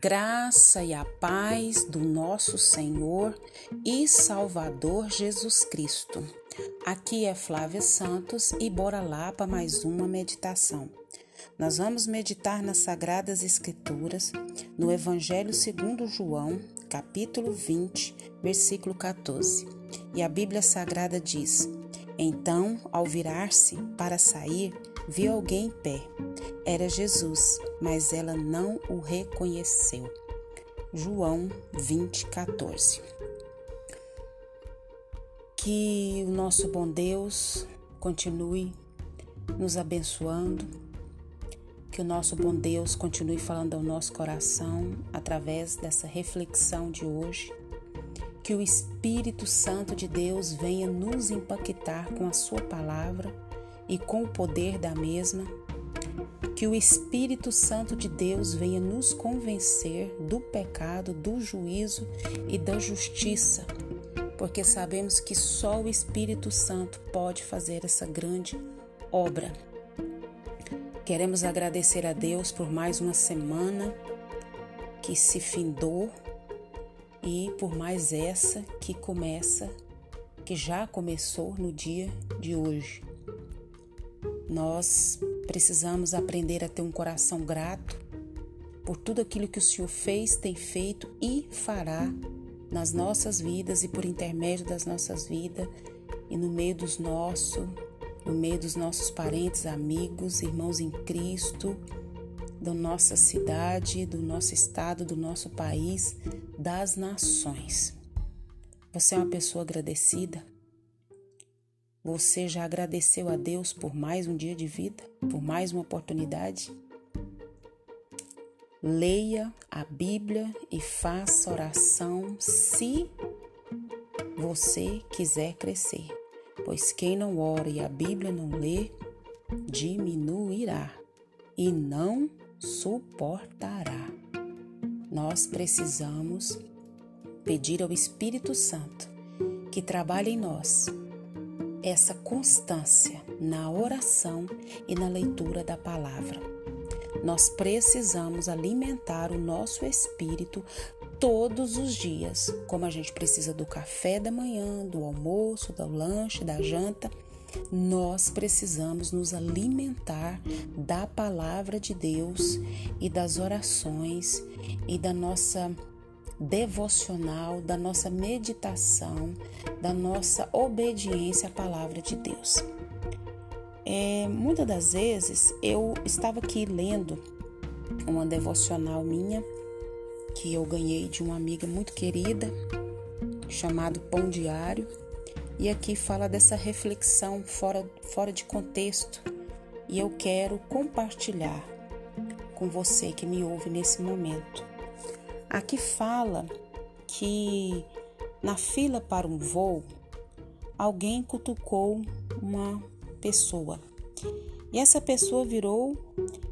graça e a paz do nosso Senhor e Salvador Jesus Cristo. Aqui é Flávia Santos e bora lá para mais uma meditação. Nós vamos meditar nas Sagradas Escrituras, no Evangelho segundo João, capítulo 20, versículo 14. E a Bíblia Sagrada diz: Então, ao virar-se para sair, viu alguém em pé. Era Jesus, mas ela não o reconheceu. João 20, 14. Que o nosso bom Deus continue nos abençoando, que o nosso bom Deus continue falando ao nosso coração através dessa reflexão de hoje, que o Espírito Santo de Deus venha nos impactar com a Sua palavra e com o poder da mesma, que o Espírito Santo de Deus venha nos convencer do pecado, do juízo e da justiça, porque sabemos que só o Espírito Santo pode fazer essa grande obra. Queremos agradecer a Deus por mais uma semana que se findou e por mais essa que começa, que já começou no dia de hoje. Nós precisamos aprender a ter um coração grato por tudo aquilo que o Senhor fez, tem feito e fará nas nossas vidas e por intermédio das nossas vidas e no meio dos nossos, no meio dos nossos parentes, amigos, irmãos em Cristo, da nossa cidade, do nosso estado, do nosso país, das nações. Você é uma pessoa agradecida? Você já agradeceu a Deus por mais um dia de vida, por mais uma oportunidade? Leia a Bíblia e faça oração se você quiser crescer, pois quem não ora e a Bíblia não lê, diminuirá e não suportará. Nós precisamos pedir ao Espírito Santo que trabalhe em nós essa constância na oração e na leitura da palavra. Nós precisamos alimentar o nosso espírito todos os dias, como a gente precisa do café da manhã, do almoço, do lanche, da janta. Nós precisamos nos alimentar da palavra de Deus e das orações e da nossa devocional, da nossa meditação, da nossa obediência à palavra de Deus. É, muitas das vezes eu estava aqui lendo uma devocional minha que eu ganhei de uma amiga muito querida, chamado Pão Diário, e aqui fala dessa reflexão fora, fora de contexto, e eu quero compartilhar com você que me ouve nesse momento. Aqui fala que na fila para um voo, alguém cutucou uma pessoa. E essa pessoa virou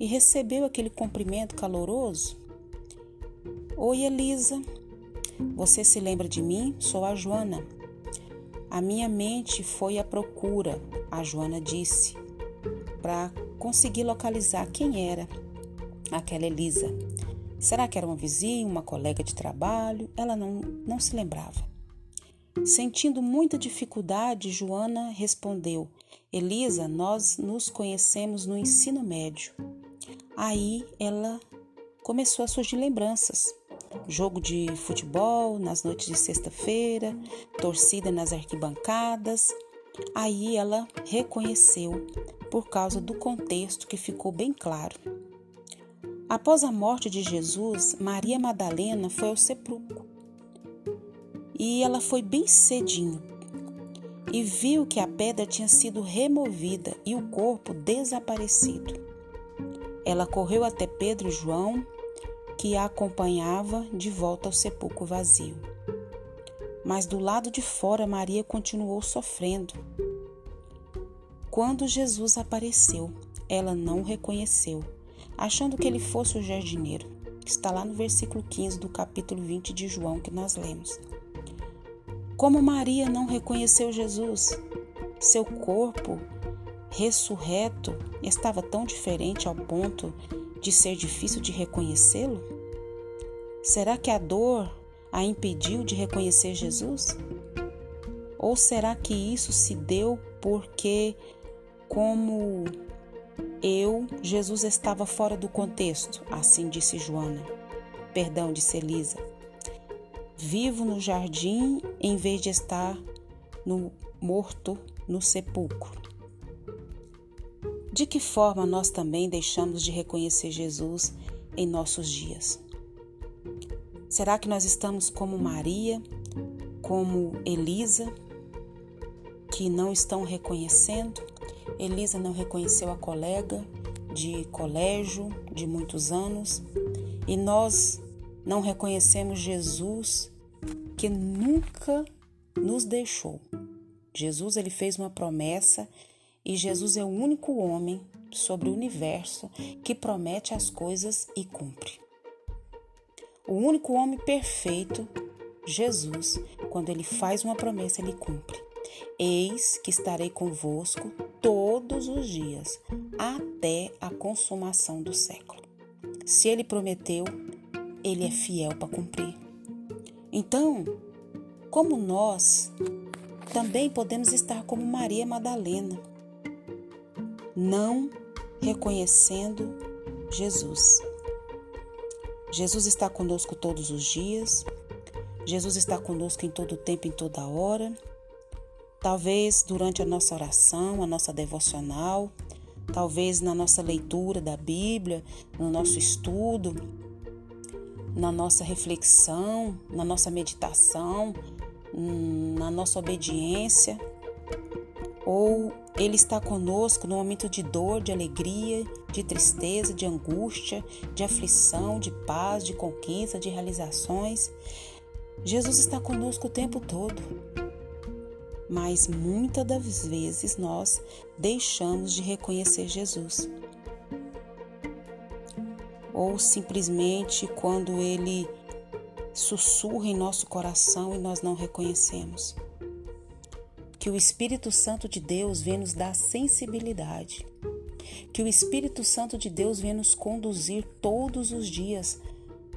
e recebeu aquele cumprimento caloroso. Oi, Elisa. Você se lembra de mim? Sou a Joana. A minha mente foi à procura, a Joana disse, para conseguir localizar quem era aquela Elisa. Será que era uma vizinha, uma colega de trabalho? Ela não, não se lembrava. Sentindo muita dificuldade, Joana respondeu: Elisa, nós nos conhecemos no ensino médio. Aí ela começou a surgir lembranças. Jogo de futebol nas noites de sexta-feira, torcida nas arquibancadas. Aí ela reconheceu por causa do contexto que ficou bem claro. Após a morte de Jesus, Maria Madalena foi ao sepulcro. E ela foi bem cedinho e viu que a pedra tinha sido removida e o corpo desaparecido. Ela correu até Pedro e João, que a acompanhava de volta ao sepulcro vazio. Mas do lado de fora, Maria continuou sofrendo. Quando Jesus apareceu, ela não o reconheceu achando que ele fosse o jardineiro, está lá no versículo 15 do capítulo 20 de João que nós lemos. Como Maria não reconheceu Jesus, seu corpo ressurreto estava tão diferente ao ponto de ser difícil de reconhecê-lo? Será que a dor a impediu de reconhecer Jesus? Ou será que isso se deu porque, como eu, Jesus estava fora do contexto? Assim disse Joana. Perdão, disse Elisa. Vivo no jardim em vez de estar no morto no sepulcro. De que forma nós também deixamos de reconhecer Jesus em nossos dias? Será que nós estamos como Maria, como Elisa, que não estão reconhecendo? Elisa não reconheceu a colega de colégio de muitos anos e nós não reconhecemos Jesus que nunca nos deixou. Jesus ele fez uma promessa e Jesus é o único homem sobre o universo que promete as coisas e cumpre. O único homem perfeito, Jesus, quando ele faz uma promessa, ele cumpre. Eis que estarei convosco todos os dias, até a consumação do século. Se ele prometeu, ele é fiel para cumprir. Então, como nós também podemos estar como Maria Madalena, não reconhecendo Jesus. Jesus está conosco todos os dias, Jesus está conosco em todo tempo, em toda hora. Talvez durante a nossa oração, a nossa devocional, talvez na nossa leitura da Bíblia, no nosso estudo, na nossa reflexão, na nossa meditação, na nossa obediência, ou Ele está conosco no momento de dor, de alegria, de tristeza, de angústia, de aflição, de paz, de conquista, de realizações. Jesus está conosco o tempo todo. Mas muitas das vezes nós deixamos de reconhecer Jesus. Ou simplesmente quando ele sussurra em nosso coração e nós não reconhecemos que o Espírito Santo de Deus vem nos dar sensibilidade, que o Espírito Santo de Deus vem nos conduzir todos os dias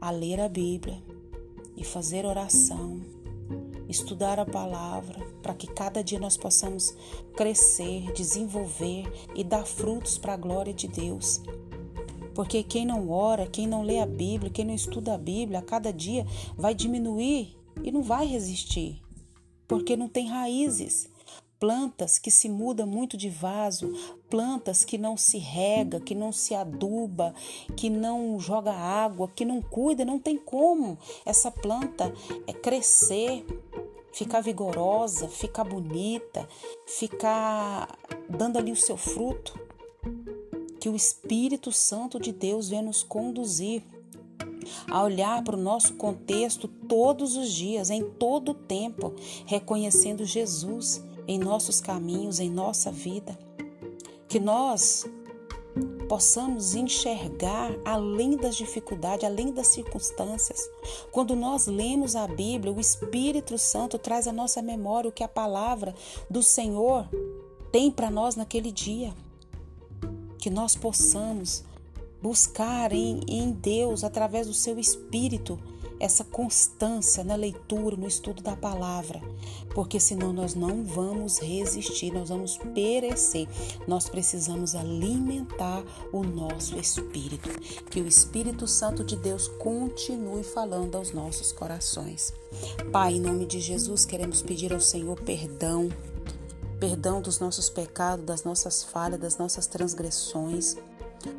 a ler a Bíblia e fazer oração, estudar a palavra, para que cada dia nós possamos crescer, desenvolver e dar frutos para a glória de Deus. Porque quem não ora, quem não lê a Bíblia, quem não estuda a Bíblia, a cada dia vai diminuir e não vai resistir porque não tem raízes. Plantas que se muda muito de vaso, plantas que não se rega, que não se aduba, que não joga água, que não cuida, não tem como essa planta é crescer, ficar vigorosa, ficar bonita, ficar dando ali o seu fruto. Que o Espírito Santo de Deus venha nos conduzir a olhar para o nosso contexto todos os dias, em todo o tempo, reconhecendo Jesus em nossos caminhos, em nossa vida. Que nós possamos enxergar além das dificuldades, além das circunstâncias. Quando nós lemos a Bíblia, o Espírito Santo traz à nossa memória o que a palavra do Senhor tem para nós naquele dia. Que nós possamos buscar em, em Deus, através do seu Espírito, essa constância na leitura, no estudo da palavra, porque senão nós não vamos resistir, nós vamos perecer. Nós precisamos alimentar o nosso espírito, que o Espírito Santo de Deus continue falando aos nossos corações. Pai, em nome de Jesus, queremos pedir ao Senhor perdão, perdão dos nossos pecados, das nossas falhas, das nossas transgressões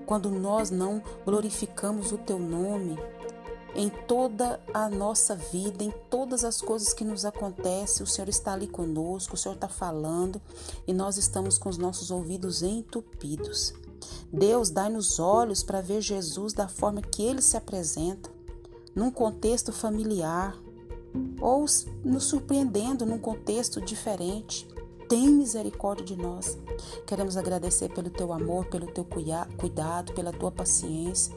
quando nós não glorificamos o teu nome em toda a nossa vida, em todas as coisas que nos acontecem, o Senhor está ali conosco, o Senhor está falando e nós estamos com os nossos ouvidos entupidos. Deus, dai-nos olhos para ver Jesus da forma que ele se apresenta, num contexto familiar, ou nos surpreendendo num contexto diferente tem misericórdia de nós. Queremos agradecer pelo teu amor, pelo teu cuidado, pela tua paciência.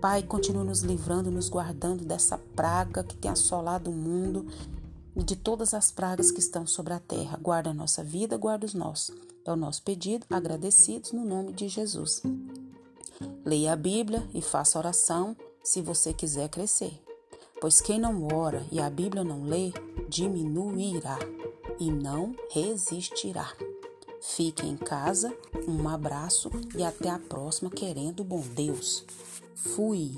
Pai, continua nos livrando, nos guardando dessa praga que tem assolado o mundo e de todas as pragas que estão sobre a terra. Guarda a nossa vida, guarda os nossos. É o nosso pedido, agradecidos no nome de Jesus. Leia a Bíblia e faça oração se você quiser crescer. Pois quem não ora e a Bíblia não lê, diminuirá e não resistirá. Fique em casa, um abraço e até a próxima, querendo bom Deus. Fui.